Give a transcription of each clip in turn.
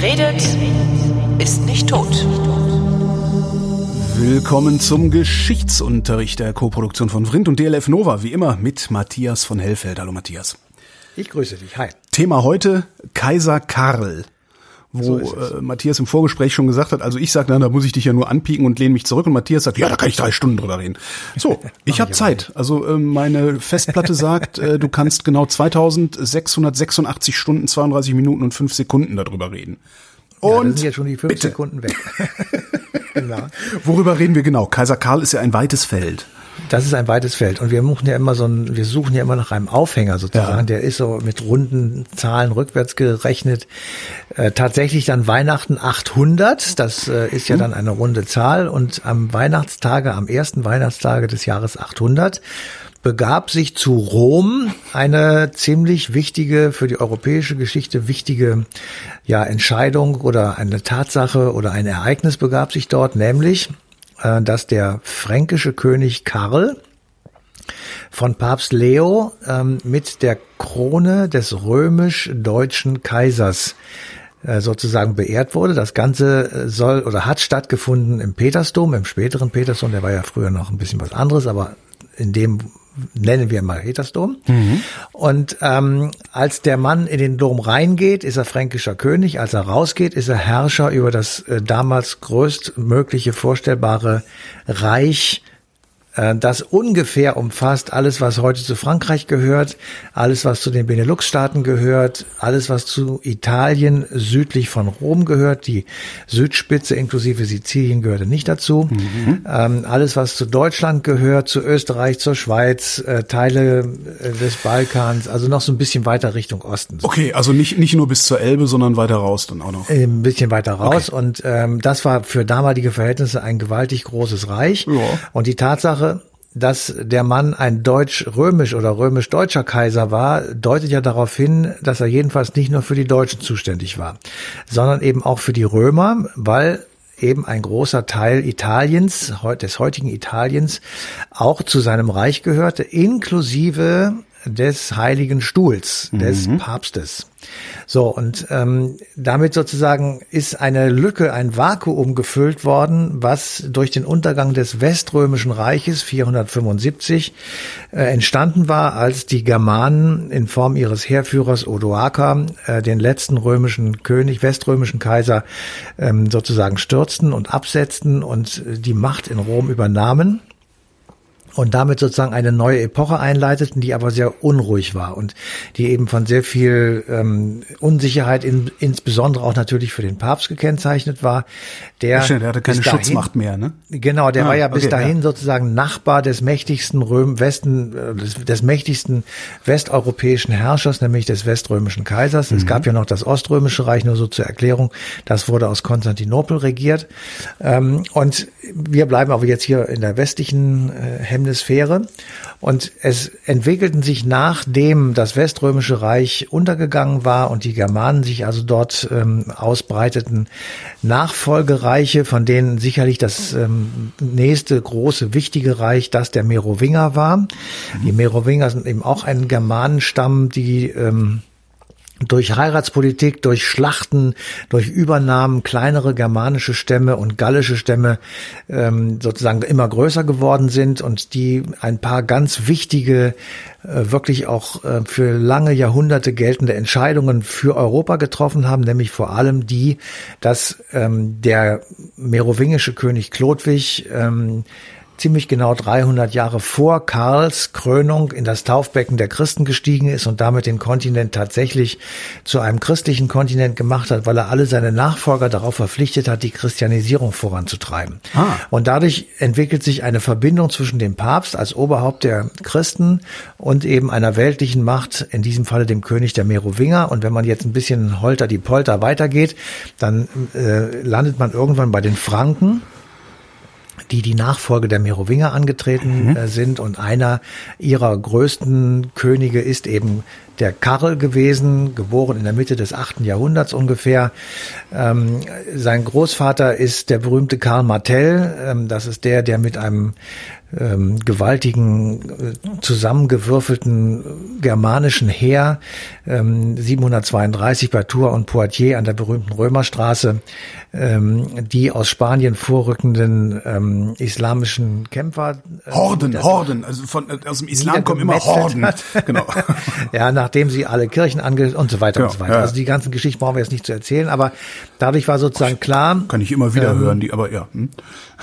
Wer redet, ist nicht tot. Willkommen zum Geschichtsunterricht der Koproduktion von Vrindt und DLF Nova, wie immer mit Matthias von Hellfeld. Hallo Matthias. Ich grüße dich. Hi. Thema heute Kaiser Karl. Wo so äh, Matthias im Vorgespräch schon gesagt hat, also ich sage, dann, da muss ich dich ja nur anpieken und lehne mich zurück und Matthias sagt, ja, da kann ich drei Stunden drüber reden. So, ich habe Zeit. Also äh, meine Festplatte sagt, äh, du kannst genau 2686 Stunden, 32 Minuten und 5 Sekunden darüber reden. Und ja, sind jetzt schon die fünf bitte. Sekunden weg. genau. Worüber reden wir genau? Kaiser Karl ist ja ein weites Feld. Das ist ein weites Feld. Und wir suchen ja immer so ein, wir suchen ja immer nach einem Aufhänger sozusagen. Ja. Der ist so mit runden Zahlen rückwärts gerechnet. Äh, tatsächlich dann Weihnachten 800. Das äh, ist ja dann eine runde Zahl. Und am Weihnachtstage, am ersten Weihnachtstage des Jahres 800 begab sich zu Rom eine ziemlich wichtige, für die europäische Geschichte wichtige ja, Entscheidung oder eine Tatsache oder ein Ereignis begab sich dort, nämlich dass der fränkische König Karl von Papst Leo ähm, mit der Krone des römisch-deutschen Kaisers äh, sozusagen beehrt wurde. Das Ganze äh, soll oder hat stattgefunden im Petersdom, im späteren Petersdom, der war ja früher noch ein bisschen was anderes, aber in dem nennen wir mal Petersdom. Mhm. Und ähm, als der Mann in den Dom reingeht, ist er fränkischer König. Als er rausgeht, ist er Herrscher über das äh, damals größtmögliche vorstellbare Reich das ungefähr umfasst alles, was heute zu Frankreich gehört, alles, was zu den Benelux-Staaten gehört, alles, was zu Italien südlich von Rom gehört. Die Südspitze inklusive Sizilien gehörte nicht dazu. Mhm. Ähm, alles, was zu Deutschland gehört, zu Österreich, zur Schweiz, äh, Teile äh, des Balkans, also noch so ein bisschen weiter Richtung Osten. Okay, also nicht, nicht nur bis zur Elbe, sondern weiter raus dann auch noch. Ein bisschen weiter raus. Okay. Und ähm, das war für damalige Verhältnisse ein gewaltig großes Reich. Ja. Und die Tatsache, dass der Mann ein deutsch-römisch oder römisch-deutscher Kaiser war, deutet ja darauf hin, dass er jedenfalls nicht nur für die Deutschen zuständig war, sondern eben auch für die Römer, weil eben ein großer Teil Italiens, des heutigen Italiens, auch zu seinem Reich gehörte, inklusive des Heiligen Stuhls, des mhm. Papstes. So, und ähm, damit sozusagen ist eine Lücke, ein Vakuum gefüllt worden, was durch den Untergang des Weströmischen Reiches 475 äh, entstanden war, als die Germanen in Form ihres Heerführers Odoaker äh, den letzten römischen König, weströmischen Kaiser ähm, sozusagen stürzten und absetzten und die Macht in Rom übernahmen und damit sozusagen eine neue Epoche einleiteten, die aber sehr unruhig war und die eben von sehr viel ähm, Unsicherheit, in, insbesondere auch natürlich für den Papst gekennzeichnet war. Der, Schön, der hatte keine dahin, Schutzmacht mehr, ne? Genau, der ah, war ja bis okay, dahin ja. sozusagen Nachbar des mächtigsten Röm Westen, äh, des, des, mächtigsten westeuropäischen Herrschers, nämlich des weströmischen Kaisers. Mhm. Es gab ja noch das Oströmische Reich, nur so zur Erklärung. Das wurde aus Konstantinopel regiert. Ähm, und wir bleiben aber jetzt hier in der westlichen äh, Hemisphäre. Und es entwickelten sich nachdem das Weströmische Reich untergegangen war und die Germanen sich also dort ähm, ausbreiteten, Nachfolgereiche, von denen sicherlich das ähm, nächste große wichtige Reich das der Merowinger war. Die Merowinger sind eben auch ein Germanenstamm, die ähm, durch Heiratspolitik, durch Schlachten, durch Übernahmen kleinere germanische Stämme und gallische Stämme ähm, sozusagen immer größer geworden sind und die ein paar ganz wichtige, äh, wirklich auch äh, für lange Jahrhunderte geltende Entscheidungen für Europa getroffen haben, nämlich vor allem die, dass ähm, der merowingische König Chlodwig ähm, ziemlich genau 300 Jahre vor Karls Krönung in das Taufbecken der Christen gestiegen ist und damit den Kontinent tatsächlich zu einem christlichen Kontinent gemacht hat, weil er alle seine Nachfolger darauf verpflichtet hat, die Christianisierung voranzutreiben. Ah. Und dadurch entwickelt sich eine Verbindung zwischen dem Papst als Oberhaupt der Christen und eben einer weltlichen Macht, in diesem Falle dem König der Merowinger. Und wenn man jetzt ein bisschen holter die Polter weitergeht, dann äh, landet man irgendwann bei den Franken die die Nachfolge der Merowinger angetreten mhm. äh, sind. Und einer ihrer größten Könige ist eben der Karl gewesen, geboren in der Mitte des achten Jahrhunderts ungefähr. Ähm, sein Großvater ist der berühmte Karl Martell. Ähm, das ist der, der mit einem ähm, gewaltigen, äh, zusammengewürfelten germanischen Heer ähm, 732 bei Tours und Poitiers an der berühmten Römerstraße ähm, die aus Spanien vorrückenden ähm, islamischen Kämpfer. Äh, Horden, Horden, also von, äh, aus dem Islam kommen immer Horden. genau. ja, nachdem sie alle Kirchen ange und so weiter genau, und so weiter. Ja. Also die ganzen Geschichten brauchen wir jetzt nicht zu erzählen, aber dadurch war sozusagen klar. Kann ich immer wieder ähm, hören, die, aber ja. Hm.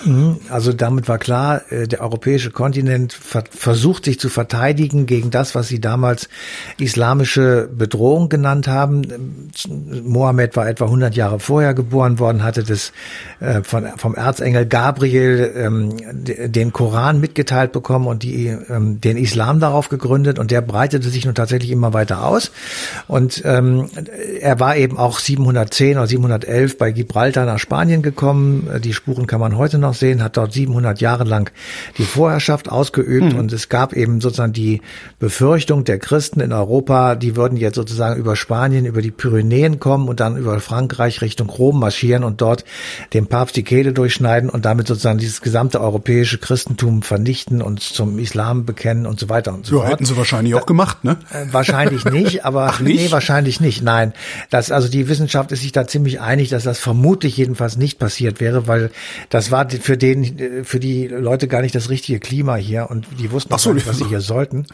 Mhm. Also damit war klar, äh, der europäische Kontinent versucht sich zu verteidigen gegen das, was sie damals islamische Bedrohung genannt haben. Mohammed war etwa 100 Jahre vorher geboren worden, hatte das äh, vom Erzengel Gabriel ähm, den Koran mitgeteilt bekommen und die, ähm, den Islam darauf gegründet und der breitete sich nun tatsächlich immer weiter aus. Und ähm, er war eben auch 710 oder 711 bei Gibraltar nach Spanien gekommen. Die Spuren kann man heute noch noch sehen, hat dort 700 Jahre lang die Vorherrschaft ausgeübt mhm. und es gab eben sozusagen die Befürchtung der Christen in Europa, die würden jetzt sozusagen über Spanien, über die Pyrenäen kommen und dann über Frankreich Richtung Rom marschieren und dort dem Papst die Kehle durchschneiden und damit sozusagen dieses gesamte europäische Christentum vernichten und zum Islam bekennen und so weiter und so ja, fort. hätten sie wahrscheinlich auch gemacht, ne? Äh, wahrscheinlich nicht, aber Ach, nicht? nee, wahrscheinlich nicht. Nein, das also die Wissenschaft ist sich da ziemlich einig, dass das vermutlich jedenfalls nicht passiert wäre, weil das war für den, für die Leute gar nicht das richtige Klima hier und die wussten so, nicht, was sie hier sollten.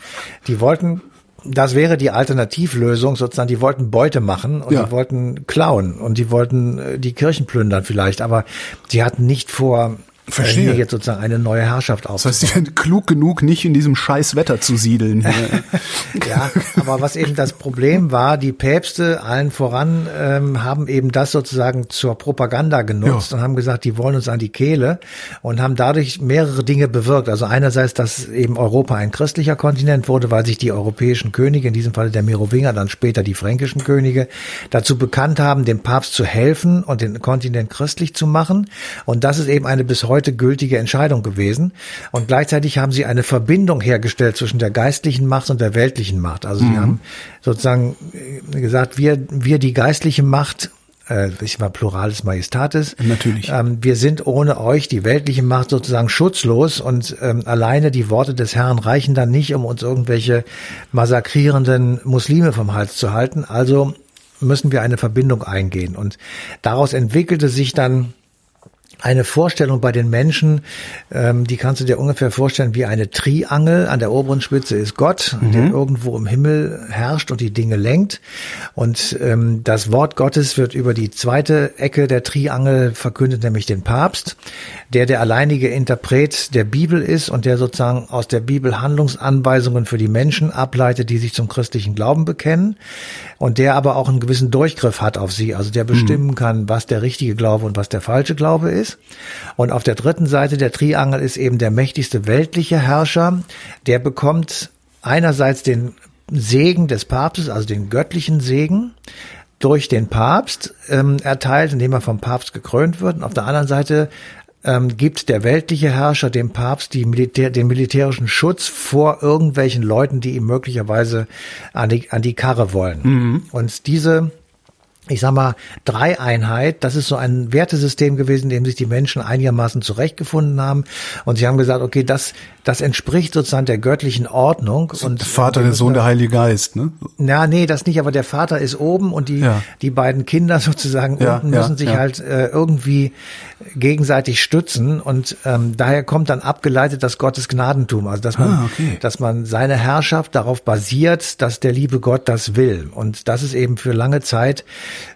Die wollten das wäre die Alternativlösung sozusagen. Die wollten Beute machen und ja. die wollten klauen und die wollten äh, die Kirchen plündern vielleicht, aber sie hatten nicht vor, Verstehe. hier jetzt sozusagen eine neue Herrschaft aufzubauen. Das heißt, sie werden klug genug, nicht in diesem scheiß Wetter zu siedeln. ja, aber was eben das Problem war, die Päpste allen voran ähm, haben eben das sozusagen zur Propaganda genutzt ja. und haben gesagt, die wollen uns an die Kehle und haben dadurch mehrere Dinge bewirkt. Also einerseits, dass eben Europa ein christlicher Kontinent wurde, weil sich die europäischen Könige, in diesem Fall der Merowinger, dann später die fränkischen Könige, dazu bekannt haben, dem Papst zu helfen und den Kontinent christlich zu machen. Und das ist eben eine bis heute heute gültige Entscheidung gewesen. Und gleichzeitig haben sie eine Verbindung hergestellt zwischen der geistlichen Macht und der weltlichen Macht. Also mhm. sie haben sozusagen äh, gesagt, wir, wir die geistliche Macht äh, ich war Pluralis Majestatis. Natürlich. Ähm, wir sind ohne euch, die weltliche Macht, sozusagen schutzlos und ähm, alleine die Worte des Herrn reichen dann nicht, um uns irgendwelche massakrierenden Muslime vom Hals zu halten. Also müssen wir eine Verbindung eingehen. Und daraus entwickelte sich dann eine Vorstellung bei den Menschen, ähm, die kannst du dir ungefähr vorstellen wie eine Triangel. An der oberen Spitze ist Gott, mhm. der irgendwo im Himmel herrscht und die Dinge lenkt. Und ähm, das Wort Gottes wird über die zweite Ecke der Triangel verkündet, nämlich den Papst, der der alleinige Interpret der Bibel ist und der sozusagen aus der Bibel Handlungsanweisungen für die Menschen ableitet, die sich zum christlichen Glauben bekennen und der aber auch einen gewissen Durchgriff hat auf sie, also der bestimmen mhm. kann, was der richtige Glaube und was der falsche Glaube ist ist. Und auf der dritten Seite der Triangel ist eben der mächtigste weltliche Herrscher. Der bekommt einerseits den Segen des Papstes, also den göttlichen Segen, durch den Papst ähm, erteilt, indem er vom Papst gekrönt wird. Und auf der anderen Seite ähm, gibt der weltliche Herrscher dem Papst die Militär, den militärischen Schutz vor irgendwelchen Leuten, die ihm möglicherweise an die, an die Karre wollen. Mhm. Und diese ich sag mal, Dreieinheit, das ist so ein Wertesystem gewesen, in dem sich die Menschen einigermaßen zurechtgefunden haben. Und sie haben gesagt, okay, das, das entspricht sozusagen der göttlichen Ordnung. und der Vater, der Sohn, der Heilige Geist, ne? Ja, nee, das nicht, aber der Vater ist oben und die, ja. die beiden Kinder sozusagen ja, unten müssen ja, sich halt äh, irgendwie gegenseitig stützen und ähm, daher kommt dann abgeleitet das Gottes Gnadentum, also dass man, ah, okay. dass man seine Herrschaft darauf basiert, dass der liebe Gott das will und das ist eben für lange Zeit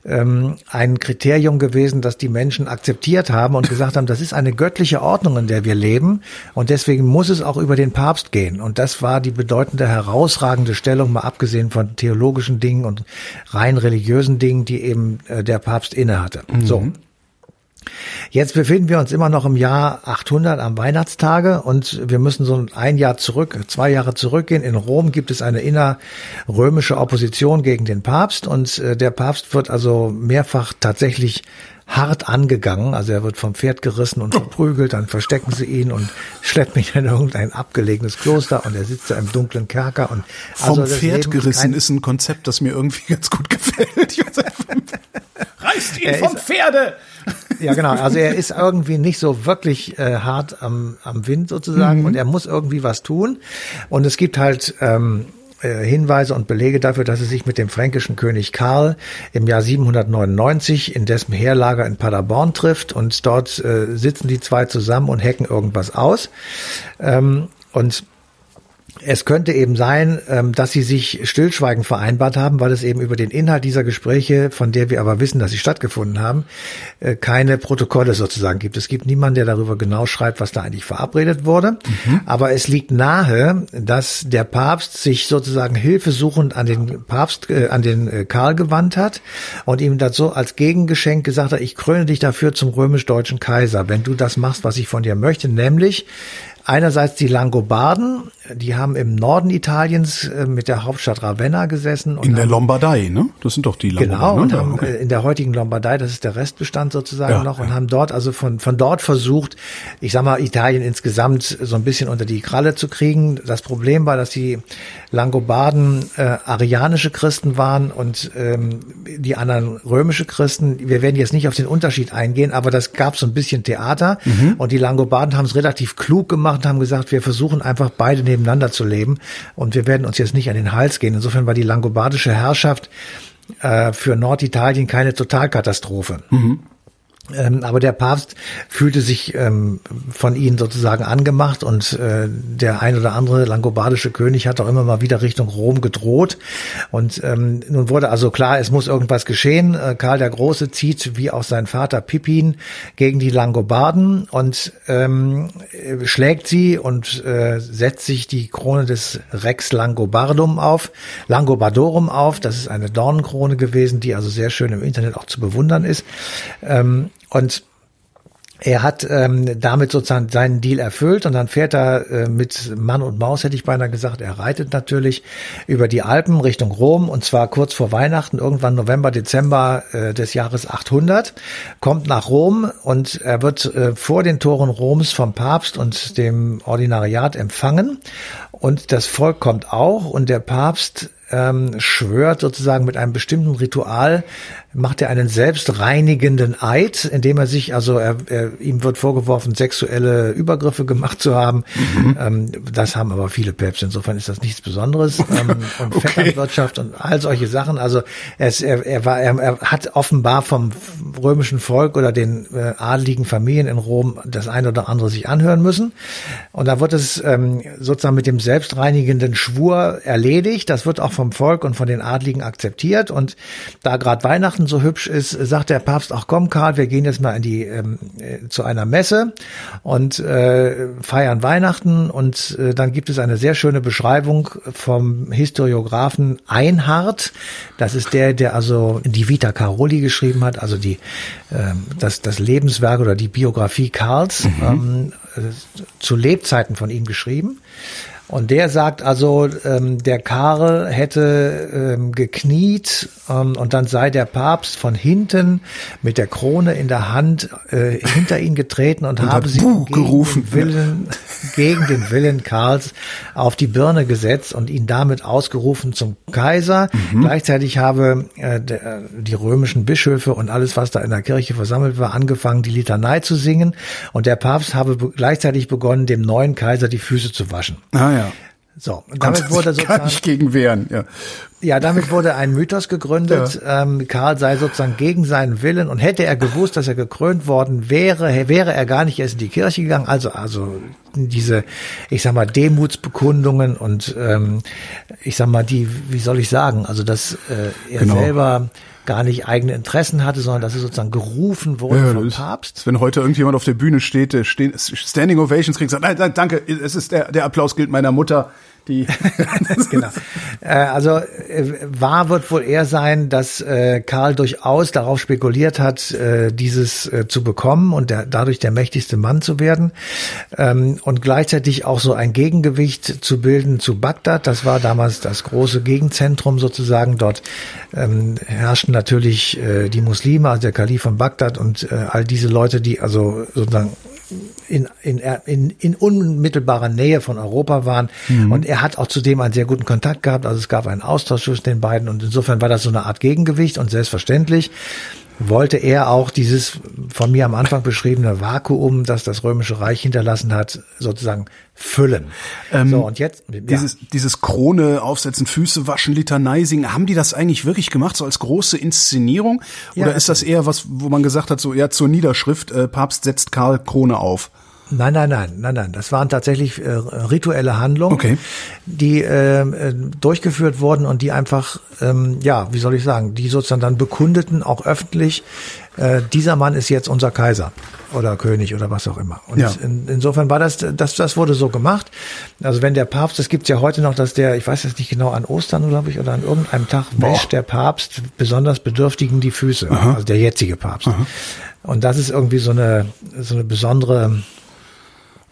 ähm, ein Kriterium gewesen, das die Menschen akzeptiert haben und gesagt haben, das ist eine göttliche Ordnung, in der wir leben und deswegen muss es auch über den Papst gehen und das war die bedeutende herausragende Stellung, mal abgesehen von theologischen Dingen und rein religiösen Dingen, die eben äh, der Papst innehatte. Mhm. So. Jetzt befinden wir uns immer noch im Jahr 800 am Weihnachtstage und wir müssen so ein Jahr zurück, zwei Jahre zurückgehen. In Rom gibt es eine innerrömische Opposition gegen den Papst und äh, der Papst wird also mehrfach tatsächlich hart angegangen. Also er wird vom Pferd gerissen und verprügelt, dann verstecken sie ihn und schleppen ihn in irgendein abgelegenes Kloster und er sitzt da im dunklen Kerker und also vom Pferd gerissen ist ein Konzept, das mir irgendwie ganz gut gefällt. Reißt ihn vom Pferde! Ja, genau. Also er ist irgendwie nicht so wirklich äh, hart am, am Wind sozusagen mhm. und er muss irgendwie was tun. Und es gibt halt ähm, äh, Hinweise und Belege dafür, dass er sich mit dem fränkischen König Karl im Jahr 799 in dessen Heerlager in Paderborn trifft und dort äh, sitzen die zwei zusammen und hacken irgendwas aus. Ähm, und es könnte eben sein, ähm, dass sie sich stillschweigend vereinbart haben, weil es eben über den Inhalt dieser Gespräche, von der wir aber wissen, dass sie stattgefunden haben, äh, keine Protokolle sozusagen gibt. Es gibt niemanden, der darüber genau schreibt, was da eigentlich verabredet wurde. Mhm. Aber es liegt nahe, dass der Papst sich sozusagen hilfesuchend an den Papst, äh, an den äh, Karl gewandt hat und ihm dazu als Gegengeschenk gesagt hat, ich kröne dich dafür zum römisch-deutschen Kaiser, wenn du das machst, was ich von dir möchte, nämlich Einerseits die Langobarden, die haben im Norden Italiens äh, mit der Hauptstadt Ravenna gesessen. in der Lombardei, ne? Das sind doch die Langobarden. Genau, und ne? haben okay. Äh, in der heutigen Lombardei, das ist der Restbestand sozusagen ja, noch, und ja. haben dort also von, von dort versucht, ich sag mal, Italien insgesamt so ein bisschen unter die Kralle zu kriegen. Das Problem war, dass die Langobarden äh, arianische Christen waren und ähm, die anderen römische Christen. Wir werden jetzt nicht auf den Unterschied eingehen, aber das gab so ein bisschen Theater mhm. und die Langobarden haben es relativ klug gemacht und haben gesagt, wir versuchen einfach beide nebeneinander zu leben und wir werden uns jetzt nicht an den Hals gehen. Insofern war die langobardische Herrschaft äh, für Norditalien keine Totalkatastrophe. Mhm. Ähm, aber der Papst fühlte sich ähm, von ihnen sozusagen angemacht und äh, der ein oder andere langobardische König hat auch immer mal wieder Richtung Rom gedroht. Und ähm, nun wurde also klar, es muss irgendwas geschehen. Äh, Karl der Große zieht wie auch sein Vater Pippin gegen die Langobarden und ähm, schlägt sie und äh, setzt sich die Krone des Rex Langobardum auf, Langobardorum auf. Das ist eine Dornenkrone gewesen, die also sehr schön im Internet auch zu bewundern ist. Und er hat ähm, damit sozusagen seinen Deal erfüllt und dann fährt er äh, mit Mann und Maus, hätte ich beinahe gesagt. Er reitet natürlich über die Alpen Richtung Rom und zwar kurz vor Weihnachten, irgendwann November, Dezember äh, des Jahres 800, kommt nach Rom und er wird äh, vor den Toren Roms vom Papst und dem Ordinariat empfangen und das Volk kommt auch und der Papst ähm, schwört sozusagen mit einem bestimmten Ritual macht er einen selbstreinigenden Eid, indem er sich, also er, er, ihm wird vorgeworfen, sexuelle Übergriffe gemacht zu haben. Mhm. Ähm, das haben aber viele Päpste, insofern ist das nichts Besonderes. Ähm, und okay. Vetternwirtschaft und all solche Sachen. Also es, er, er, war, er, er hat offenbar vom römischen Volk oder den äh, adligen Familien in Rom das eine oder andere sich anhören müssen. Und da wird es ähm, sozusagen mit dem selbstreinigenden Schwur erledigt. Das wird auch vom Volk und von den Adligen akzeptiert. Und da gerade Weihnachten Weihnachten so hübsch ist, sagt der Papst, ach komm Karl, wir gehen jetzt mal in die ähm, äh, zu einer Messe und äh, feiern Weihnachten und äh, dann gibt es eine sehr schöne Beschreibung vom Historiografen Einhard. Das ist der, der also die Vita Caroli geschrieben hat, also die äh, das das Lebenswerk oder die Biografie Karls mhm. ähm, äh, zu Lebzeiten von ihm geschrieben. Und der sagt also, ähm, der Karl hätte ähm, gekniet ähm, und dann sei der Papst von hinten mit der Krone in der Hand äh, hinter ihn getreten und, und habe sie gegen gerufen. Den Willen, gegen den Willen Karls auf die Birne gesetzt und ihn damit ausgerufen zum Kaiser. Mhm. Gleichzeitig habe äh, der, die römischen Bischöfe und alles, was da in der Kirche versammelt war, angefangen, die Litanei zu singen. Und der Papst habe be gleichzeitig begonnen, dem neuen Kaiser die Füße zu waschen. Ah ja. So, und damit wurde sozusagen, gar nicht gegen wehren, ja. Ja, damit wurde ein Mythos gegründet. Ja. Ähm, Karl sei sozusagen gegen seinen Willen und hätte er gewusst, dass er gekrönt worden wäre, wäre er gar nicht erst in die Kirche gegangen. Also, also diese, ich sag mal, Demutsbekundungen und ähm, ich sag mal, die, wie soll ich sagen, also dass äh, er genau. selber gar nicht eigene Interessen hatte, sondern dass er sozusagen gerufen wurde ja, vom Papst. Wenn heute irgendjemand auf der Bühne steht, Standing Ovations kriegt, sagt, nein, nein, danke, es ist der, der Applaus gilt meiner Mutter Die genau. Äh, also äh, wahr wird wohl eher sein, dass äh, Karl durchaus darauf spekuliert hat, dieses zu bekommen und der, dadurch der mächtigste Mann zu werden ähm, und gleichzeitig auch so ein Gegengewicht zu bilden zu Bagdad. Das war damals das große Gegenzentrum sozusagen. Dort ähm, herrschten natürlich die Muslime, also der Kalif von Bagdad und all diese Leute, die also sozusagen in, in, in, in unmittelbarer Nähe von Europa waren. Mhm. Und er hat auch zudem einen sehr guten Kontakt gehabt. Also es gab einen Austausch zwischen den beiden. Und insofern war das so eine Art Gegengewicht. Und selbstverständlich wollte er auch dieses von mir am Anfang beschriebene Vakuum, das das Römische Reich hinterlassen hat, sozusagen füllen. Ähm, so, und jetzt, ja. dieses, dieses Krone aufsetzen, Füße waschen, Litanei singen, haben die das eigentlich wirklich gemacht, so als große Inszenierung? Oder ja, ist das eher was, wo man gesagt hat, so eher zur Niederschrift, äh, Papst setzt Karl Krone auf? Nein, nein, nein, nein, nein. Das waren tatsächlich äh, rituelle Handlungen, okay. die ähm, äh, durchgeführt wurden und die einfach, ähm, ja, wie soll ich sagen, die sozusagen dann bekundeten, auch öffentlich, äh, dieser Mann ist jetzt unser Kaiser oder König oder was auch immer. Und ja. in, insofern war das, das, das wurde so gemacht. Also wenn der Papst, das gibt's ja heute noch, dass der, ich weiß jetzt nicht genau, an Ostern, glaube ich, oder an irgendeinem Tag Boah. wäscht der Papst besonders Bedürftigen die Füße, Aha. also der jetzige Papst. Aha. Und das ist irgendwie so eine, so eine besondere,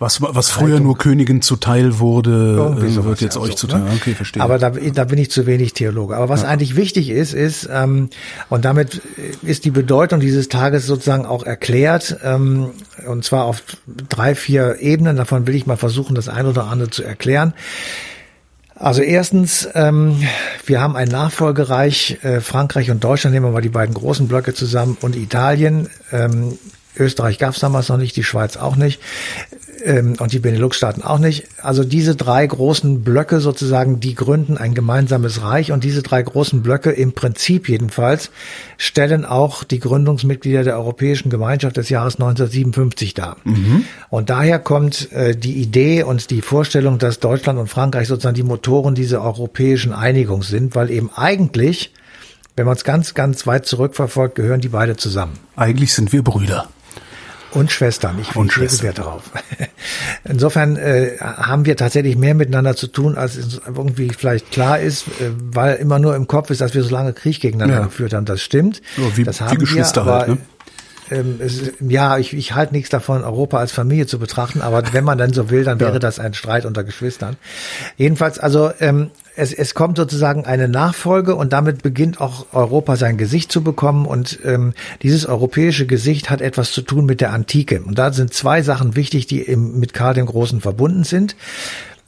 was, was früher nur Königen zuteil wurde, äh, wird jetzt euch so, zuteil. Ne? Okay, verstehe. Aber da, da bin ich zu wenig Theologe. Aber was ja. eigentlich wichtig ist, ist, ähm, und damit ist die Bedeutung dieses Tages sozusagen auch erklärt, ähm, und zwar auf drei, vier Ebenen. Davon will ich mal versuchen, das ein oder andere zu erklären. Also erstens, ähm, wir haben ein Nachfolgereich, äh, Frankreich und Deutschland, nehmen wir mal die beiden großen Blöcke zusammen, und Italien. Ähm, Österreich gab es damals noch nicht, die Schweiz auch nicht ähm, und die Benelux-Staaten auch nicht. Also diese drei großen Blöcke sozusagen, die gründen ein gemeinsames Reich und diese drei großen Blöcke im Prinzip jedenfalls stellen auch die Gründungsmitglieder der Europäischen Gemeinschaft des Jahres 1957 dar. Mhm. Und daher kommt äh, die Idee und die Vorstellung, dass Deutschland und Frankreich sozusagen die Motoren dieser europäischen Einigung sind, weil eben eigentlich wenn man es ganz, ganz weit zurückverfolgt, gehören die beide zusammen. Eigentlich sind wir Brüder. Und Schwestern, ich und lege Wert darauf. Insofern äh, haben wir tatsächlich mehr miteinander zu tun, als irgendwie vielleicht klar ist, äh, weil immer nur im Kopf ist, dass wir so lange Krieg gegeneinander ja. geführt haben. Das stimmt. Ja, wie, das haben wie Geschwister wir, aber, halt, ne? Ähm, es, ja, ich, ich halte nichts davon, Europa als Familie zu betrachten, aber wenn man dann so will, dann wäre ja. das ein Streit unter Geschwistern. Jedenfalls, also ähm, es, es kommt sozusagen eine Nachfolge und damit beginnt auch Europa sein Gesicht zu bekommen und ähm, dieses europäische Gesicht hat etwas zu tun mit der Antike. Und da sind zwei Sachen wichtig, die im, mit Karl dem Großen verbunden sind.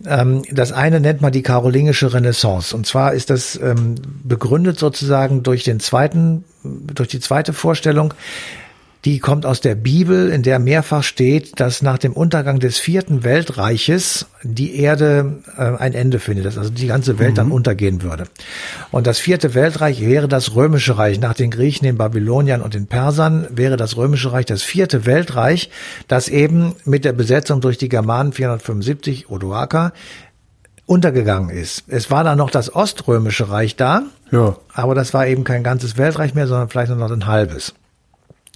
Ähm, das eine nennt man die karolingische Renaissance. Und zwar ist das ähm, begründet sozusagen durch den zweiten, durch die zweite Vorstellung, die kommt aus der Bibel, in der mehrfach steht, dass nach dem Untergang des vierten Weltreiches die Erde äh, ein Ende findet, dass also die ganze Welt mhm. dann untergehen würde. Und das vierte Weltreich wäre das römische Reich. Nach den Griechen, den Babyloniern und den Persern wäre das römische Reich das vierte Weltreich, das eben mit der Besetzung durch die Germanen 475 Odoaker untergegangen ist. Es war dann noch das Oströmische Reich da, ja. aber das war eben kein ganzes Weltreich mehr, sondern vielleicht nur noch ein halbes.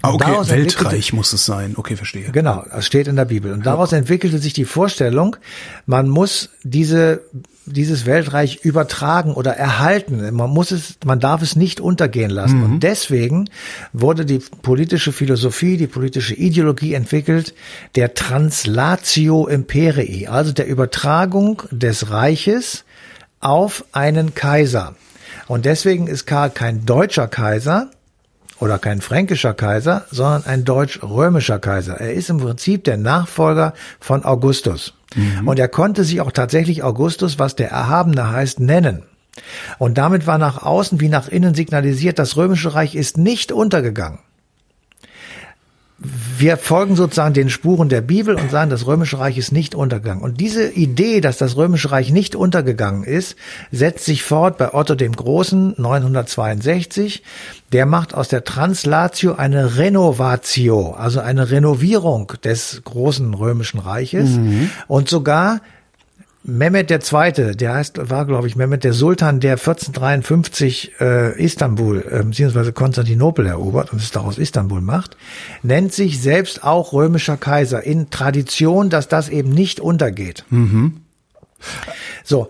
Ah, okay, Weltreich muss es sein. Okay, verstehe. Genau, das steht in der Bibel. Und daraus entwickelte sich die Vorstellung, man muss diese, dieses Weltreich übertragen oder erhalten. Man muss es, man darf es nicht untergehen lassen. Mhm. Und deswegen wurde die politische Philosophie, die politische Ideologie entwickelt, der Translatio Imperii, also der Übertragung des Reiches auf einen Kaiser. Und deswegen ist Karl kein deutscher Kaiser, oder kein fränkischer Kaiser, sondern ein deutsch-römischer Kaiser. Er ist im Prinzip der Nachfolger von Augustus. Mhm. Und er konnte sich auch tatsächlich Augustus, was der Erhabene heißt, nennen. Und damit war nach außen wie nach innen signalisiert, das römische Reich ist nicht untergegangen wir folgen sozusagen den Spuren der Bibel und sagen, das Römische Reich ist nicht untergegangen. Und diese Idee, dass das Römische Reich nicht untergegangen ist, setzt sich fort bei Otto dem Großen 962. Der macht aus der Translatio eine Renovatio, also eine Renovierung des großen Römischen Reiches mhm. und sogar Mehmet der Zweite, der heißt, war glaube ich Mehmet der Sultan, der 1453 äh, Istanbul äh, bzw. Konstantinopel erobert und es daraus Istanbul macht, nennt sich selbst auch römischer Kaiser in Tradition, dass das eben nicht untergeht. Mhm. So,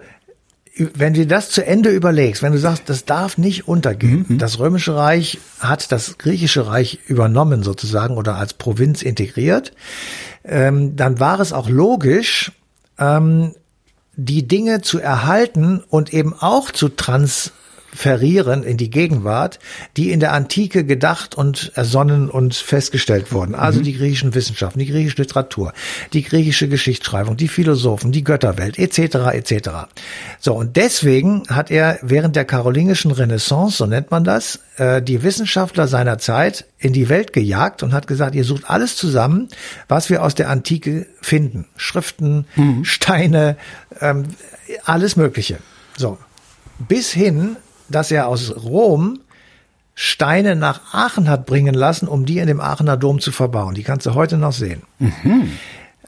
wenn du das zu Ende überlegst, wenn du sagst, das darf nicht untergehen, mhm. das Römische Reich hat das Griechische Reich übernommen sozusagen oder als Provinz integriert, ähm, dann war es auch logisch, ähm, die Dinge zu erhalten und eben auch zu trans verieren in die Gegenwart, die in der Antike gedacht und ersonnen und festgestellt wurden. Also mhm. die griechischen Wissenschaften, die griechische Literatur, die griechische Geschichtsschreibung, die Philosophen, die Götterwelt etc. etc. So und deswegen hat er während der karolingischen Renaissance, so nennt man das, äh, die Wissenschaftler seiner Zeit in die Welt gejagt und hat gesagt, ihr sucht alles zusammen, was wir aus der Antike finden. Schriften, mhm. Steine, ähm, alles Mögliche. So. Bis hin dass er aus Rom Steine nach Aachen hat bringen lassen, um die in dem Aachener Dom zu verbauen. Die kannst du heute noch sehen. Mhm.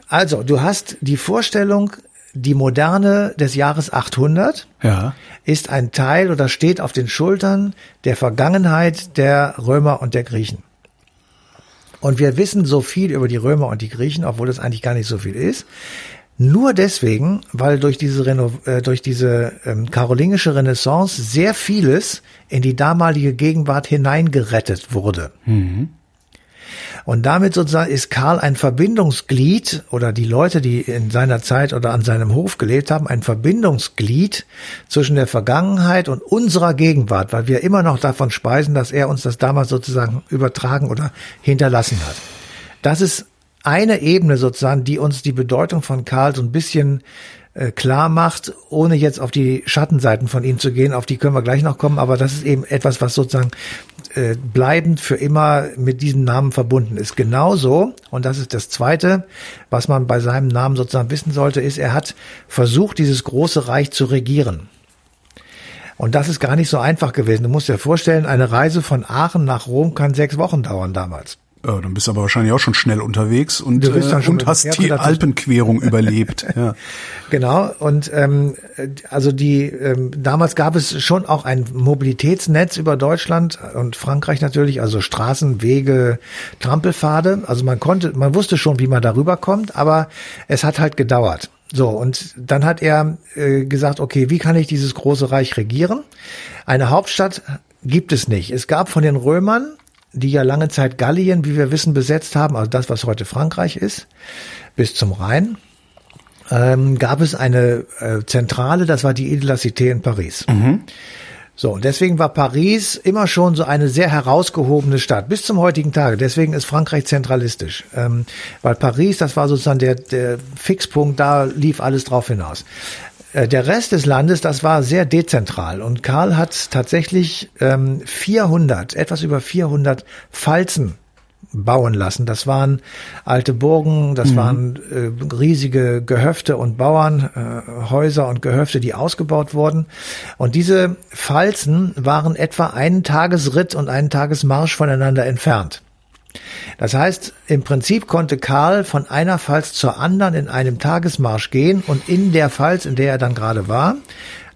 Also, du hast die Vorstellung, die Moderne des Jahres 800 ja. ist ein Teil oder steht auf den Schultern der Vergangenheit der Römer und der Griechen. Und wir wissen so viel über die Römer und die Griechen, obwohl das eigentlich gar nicht so viel ist. Nur deswegen, weil durch diese, Reno äh, durch diese ähm, karolingische Renaissance sehr vieles in die damalige Gegenwart hineingerettet wurde. Mhm. Und damit sozusagen ist Karl ein Verbindungsglied oder die Leute, die in seiner Zeit oder an seinem Hof gelebt haben, ein Verbindungsglied zwischen der Vergangenheit und unserer Gegenwart, weil wir immer noch davon speisen, dass er uns das damals sozusagen übertragen oder hinterlassen hat. Das ist eine Ebene sozusagen, die uns die Bedeutung von Karl so ein bisschen äh, klar macht, ohne jetzt auf die Schattenseiten von ihm zu gehen, auf die können wir gleich noch kommen, aber das ist eben etwas, was sozusagen äh, bleibend für immer mit diesem Namen verbunden ist. Genauso, und das ist das Zweite, was man bei seinem Namen sozusagen wissen sollte, ist, er hat versucht, dieses große Reich zu regieren. Und das ist gar nicht so einfach gewesen. Du musst dir vorstellen, eine Reise von Aachen nach Rom kann sechs Wochen dauern damals. Ja, dann bist du aber wahrscheinlich auch schon schnell unterwegs und, du bist dann äh, schon und hast die Alpenquerung überlebt. Ja. Genau, und ähm, also die ähm, damals gab es schon auch ein Mobilitätsnetz über Deutschland und Frankreich natürlich, also Straßen, Wege, Trampelpfade. Also man konnte, man wusste schon, wie man darüber kommt, aber es hat halt gedauert. So, und dann hat er äh, gesagt, okay, wie kann ich dieses große Reich regieren? Eine Hauptstadt gibt es nicht. Es gab von den Römern die ja lange Zeit Gallien, wie wir wissen, besetzt haben, also das, was heute Frankreich ist, bis zum Rhein, ähm, gab es eine äh, Zentrale, das war die Ile de la Cité in Paris. Mhm. So, deswegen war Paris immer schon so eine sehr herausgehobene Stadt, bis zum heutigen Tage. Deswegen ist Frankreich zentralistisch. Ähm, weil Paris, das war sozusagen der, der Fixpunkt, da lief alles drauf hinaus. Äh, der Rest des Landes, das war sehr dezentral und Karl hat tatsächlich ähm, 400, etwas über 400 Falzen bauen lassen. Das waren alte Burgen, das mhm. waren äh, riesige Gehöfte und Bauernhäuser äh, und Gehöfte, die ausgebaut wurden. Und diese Falzen waren etwa einen Tagesritt und einen Tagesmarsch voneinander entfernt. Das heißt, im Prinzip konnte Karl von einer Pfalz zur anderen in einem Tagesmarsch gehen und in der Pfalz, in der er dann gerade war,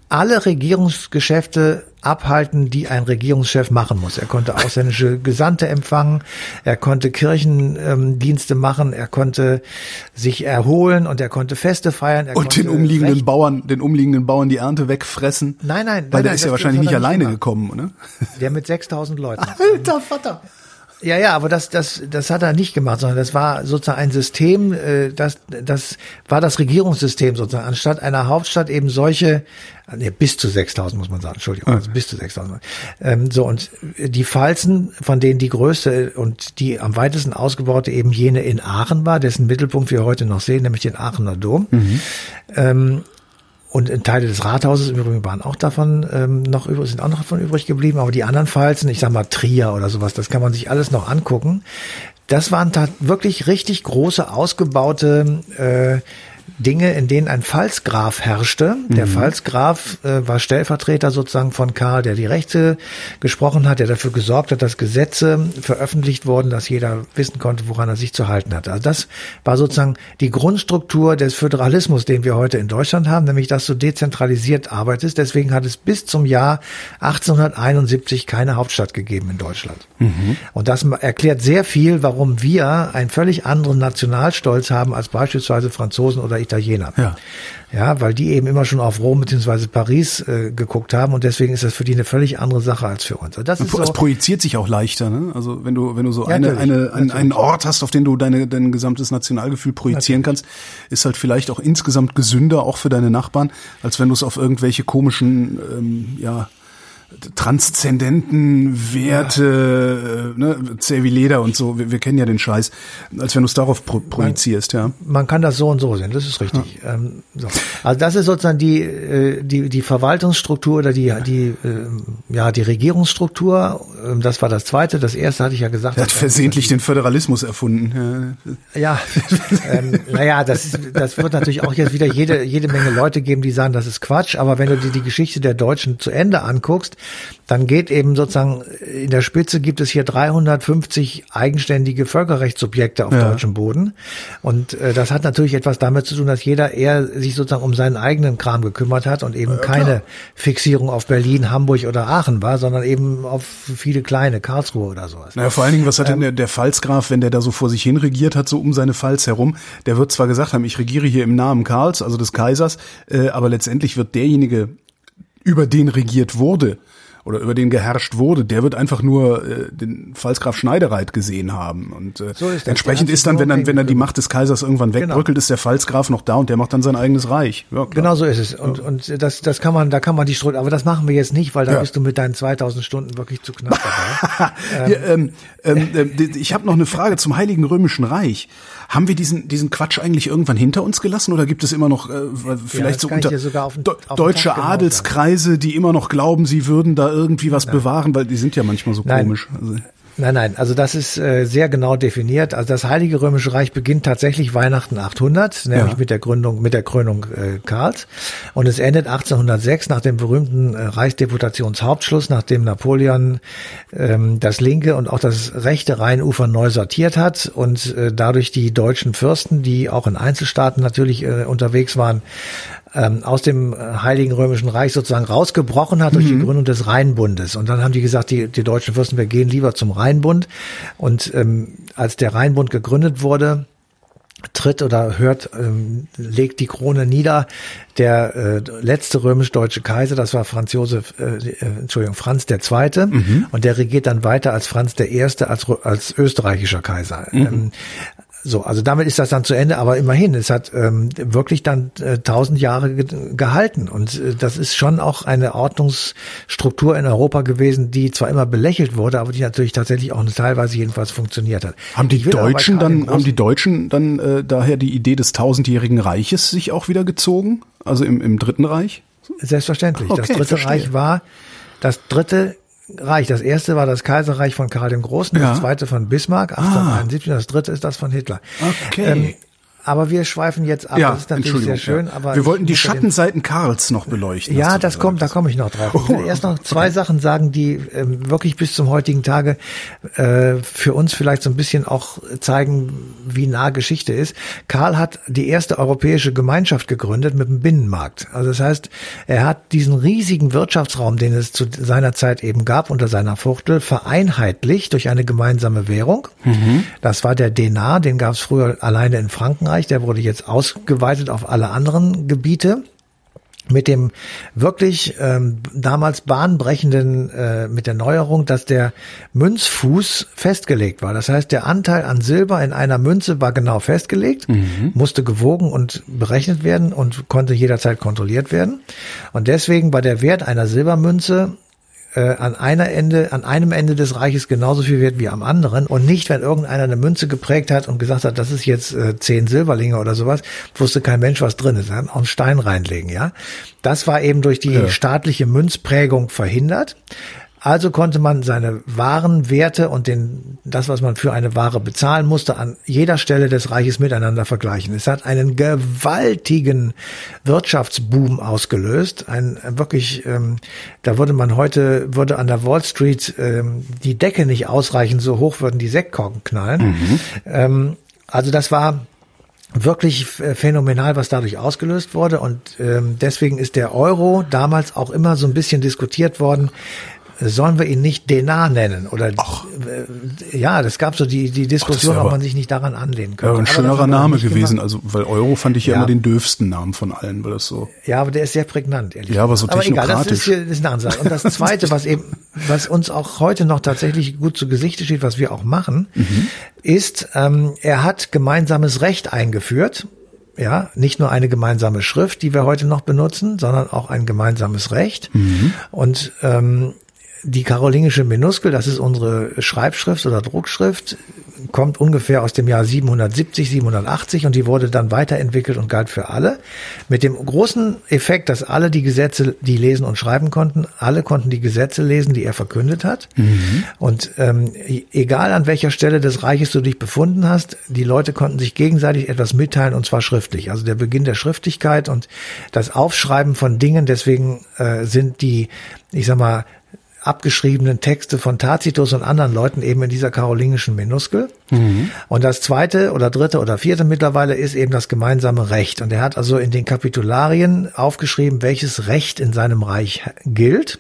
alle Regierungsgeschäfte abhalten, die ein Regierungschef machen muss. Er konnte ausländische Gesandte empfangen, er konnte Kirchendienste ähm, machen, er konnte sich erholen und er konnte Feste feiern. und den umliegenden Recht Bauern, den umliegenden Bauern die Ernte wegfressen. Nein, nein, weil nein, der ist ja wahrscheinlich nicht alleine gekommen, ne? Der mit 6000 Leuten. Alter Vater. Ja, ja, aber das, das, das hat er nicht gemacht, sondern das war sozusagen ein System, äh, das, das war das Regierungssystem sozusagen. Anstatt einer Hauptstadt eben solche, nee, bis zu 6000 muss man sagen, Entschuldigung, also bis zu 6000. Ähm, so, und die Pfalzen, von denen die größte und die am weitesten ausgebaute eben jene in Aachen war, dessen Mittelpunkt wir heute noch sehen, nämlich den Aachener Dom. Mhm. Ähm, und Teile des Rathauses im Übrigen waren auch davon ähm, noch übrig, sind auch noch davon übrig geblieben, aber die anderen Pfalzen, ich sag mal Trier oder sowas, das kann man sich alles noch angucken. Das waren wirklich richtig große, ausgebaute äh, Dinge, in denen ein Pfalzgraf herrschte. Der mhm. Pfalzgraf äh, war Stellvertreter sozusagen von Karl, der die Rechte gesprochen hat, der dafür gesorgt hat, dass Gesetze veröffentlicht wurden, dass jeder wissen konnte, woran er sich zu halten hatte. Also das war sozusagen die Grundstruktur des Föderalismus, den wir heute in Deutschland haben, nämlich dass du dezentralisiert arbeitest. Deswegen hat es bis zum Jahr 1871 keine Hauptstadt gegeben in Deutschland. Mhm. Und das erklärt sehr viel, warum wir einen völlig anderen Nationalstolz haben als beispielsweise Franzosen oder Italiener. Ja. Ja, weil die eben immer schon auf Rom beziehungsweise Paris äh, geguckt haben und deswegen ist das für die eine völlig andere Sache als für uns. Das ist so, projiziert sich auch leichter, ne? Also wenn du wenn du so Ja, eine, natürlich, eine einen, natürlich. einen Ort hast, auf den du deine dein gesamtes Nationalgefühl projizieren kannst, ist halt vielleicht auch insgesamt gesünder auch für deine Nachbarn, als wenn du es auf irgendwelche komischen ähm, ja transzendenten Werte, äh, ne, Leder und so, wir, wir kennen ja den Scheiß, als wenn du es darauf pro projizierst, ja. man kann das so und so sehen, das ist richtig. Ähm, so. Also das ist sozusagen die, äh, die, die Verwaltungsstruktur oder die, die, ähm, ja, die Regierungsstruktur. Ähm, Das war das zweite. Das erste hatte ich ja gesagt. Er hat versehentlich den Föderalismus erfunden. Ja. Ja, ähm, naja, das, das wird natürlich auch jetzt wieder jede, jede Menge Leute geben, die sagen, das ist Quatsch. Aber wenn du dir die Geschichte der Deutschen zu Ende anguckst, dann geht eben sozusagen in der Spitze gibt es hier 350 eigenständige Völkerrechtssubjekte auf Ja. deutschem Boden. Und äh, das hat natürlich etwas damit zu tun, dass jeder eher sich sozusagen um seinen eigenen Kram gekümmert hat und eben keine Fixierung auf Berlin, Hamburg oder Aachen war, sondern eben auf viele kleine, Karlsruhe oder sowas. Naja, vor allen Dingen, was Ähm, hat denn der, der Pfalzgraf, wenn der da so vor sich hin regiert hat, so um seine Pfalz herum? Der wird zwar gesagt haben, ich regiere hier im Namen Karls, also des Kaisers, äh, aber letztendlich wird derjenige, über den regiert wurde oder über den geherrscht wurde, der wird einfach nur äh, den Pfalzgraf Schneidereit gesehen haben. Und äh, So ist entsprechend ist dann, wenn dann, wenn dann die. Macht des Kaisers irgendwann wegbröckelt, ist der Pfalzgraf noch da und der macht dann sein eigenes Reich. Ja. Genau so ist es. Und, und das, das kann man, da kann man die Struktur, aber das machen wir jetzt nicht, weil da Ja. bist du mit deinen 2000 Stunden wirklich zu knapp dabei. Ähm, ähm, ähm, ich habe noch eine Frage zum Heiligen Römischen Reich. Haben wir diesen diesen Quatsch eigentlich irgendwann hinter uns gelassen oder gibt es immer noch äh, vielleicht das so unter den- den deutsche genau Adelskreise, die immer noch glauben, sie würden da irgendwie was bewahren, weil die sind ja manchmal so Nein. komisch. Also, Nein, nein, also das ist äh, sehr genau definiert. Also das Heilige Römische Reich beginnt tatsächlich Weihnachten 800, nämlich Ja. mit der Gründung, mit der Krönung äh, Karls. Und es endet 1806 nach dem berühmten äh, Reichsdeputationshauptschluss, nachdem Napoleon ähm, das linke und auch das rechte Rheinufer neu sortiert hat und äh, dadurch die deutschen Fürsten, die auch in Einzelstaaten natürlich äh, unterwegs waren, ähm, aus dem äh, Heiligen Römischen Reich sozusagen rausgebrochen hat durch die Gründung des Rheinbundes. Und dann haben die gesagt, die, die deutschen Fürsten, wir gehen lieber zum Rheinbund. Und ähm, als der Rheinbund gegründet wurde, tritt oder hört, ähm, legt die Krone nieder. Der äh, letzte römisch-deutsche Kaiser, das war Franz Josef, äh, äh, Entschuldigung, Franz der Zweite, und der regiert dann weiter als Franz der Erste, als, als österreichischer Kaiser. Ähm, so, also damit ist das dann zu Ende, aber immerhin, es hat ähm, wirklich dann äh, tausend Jahre ge gehalten und äh, das ist schon auch eine Ordnungsstruktur in Europa gewesen, die zwar immer belächelt wurde, aber die natürlich tatsächlich auch teilweise jedenfalls funktioniert hat. haben die Deutschen dann haben die Deutschen dann äh, daher die Idee des tausendjährigen Reiches sich auch wieder gezogen? Also im, im Dritten Reich? Selbstverständlich. das Okay, dritte verstehe. Reich war das dritte Reich. Das erste war das Kaiserreich von Karl dem Großen, Ja. das zweite von Bismarck, 1871, und das dritte ist das von Hitler. Ähm, Okay. Aber wir schweifen jetzt ab. ja, das ist natürlich sehr schön. ja. Aber wir wollten die Schattenseiten Karls noch beleuchten. Ja, das kommt, da komme ich noch drauf. Ich will Oh, erst noch zwei Sachen sagen, die ähm, wirklich bis zum heutigen Tage äh, für uns vielleicht so ein bisschen auch zeigen, wie nah Geschichte ist. Karl hat die erste europäische Gemeinschaft gegründet mit dem Binnenmarkt. Also das heißt, er hat diesen riesigen Wirtschaftsraum, den es zu seiner Zeit eben gab unter seiner Fuchtel, vereinheitlicht durch eine gemeinsame Währung. Das war der Denar, den gab es früher alleine in Frankenreich, der wurde jetzt ausgeweitet auf alle anderen Gebiete mit dem wirklich ähm, damals bahnbrechenden, äh, mit der Neuerung, dass der Münzfuß festgelegt war. Das heißt, der Anteil an Silber in einer Münze war genau festgelegt, musste gewogen und berechnet werden und konnte jederzeit kontrolliert werden. Und deswegen war der Wert einer Silbermünze äh, an einer Ende, an einem Ende des Reiches genauso viel wert wie am anderen und nicht, wenn irgendeiner eine Münze geprägt hat und gesagt hat, das ist jetzt äh, zehn Silberlinge oder sowas, wusste kein Mensch, was drin ist, dann auch einen Stein reinlegen, ja. Das war eben durch die staatliche Münzprägung verhindert. Also konnte man seine Warenwerte und den, das, was man für eine Ware bezahlen musste, an jeder Stelle des Reiches miteinander vergleichen. Es hat einen gewaltigen Wirtschaftsboom ausgelöst. Ein äh, wirklich, ähm, da würde man heute, würde an der Wall Street ähm, die Decke nicht ausreichen, so hoch würden die Sektkorken knallen. Ähm, also das war wirklich äh, phänomenal, was dadurch ausgelöst wurde. Und ähm, deswegen ist der Euro damals auch immer so ein bisschen diskutiert worden. Sollen wir ihn nicht Denar nennen? Oder Ach. Äh, ja, das gab so die, die Diskussion, Ach, ob man sich nicht daran anlehnen könnte. Ja, ein schönerer Name gewesen, gemacht. also weil Euro fand ich ja, ja, immer den dürfsten Namen von allen, weil das so. Ja, aber der ist sehr prägnant, ehrlich Ja, aber so technokratisch. Aber egal, das ist, hier, das ist eine Ansage. Und das zweite, was eben, was uns auch heute noch tatsächlich gut zu Gesichte steht, was wir auch machen, mhm. ist, ähm, er hat gemeinsames Recht eingeführt ja, nicht nur eine gemeinsame Schrift, die wir heute noch benutzen, sondern auch ein gemeinsames Recht. Mhm. Und ähm, die karolingische Minuskel, das ist unsere Schreibschrift oder Druckschrift, kommt ungefähr aus dem Jahr 770, 780 und die wurde dann weiterentwickelt und galt für alle. Mit dem großen Effekt, dass alle die Gesetze, die lesen und schreiben konnten, alle konnten die Gesetze lesen, die er verkündet hat. Mhm. Und ähm, egal an welcher Stelle des Reiches du dich befunden hast, die Leute konnten sich gegenseitig etwas mitteilen und zwar schriftlich. Also der Beginn der Schriftlichkeit und das Aufschreiben von Dingen, deswegen äh, sind die, ich sag mal, abgeschriebenen Texte von Tacitus und anderen Leuten eben in dieser karolingischen Minuskel. Mhm. Und das zweite oder dritte oder vierte mittlerweile ist eben das gemeinsame Recht. Und er hat also in den Kapitularien aufgeschrieben, welches Recht in seinem Reich gilt,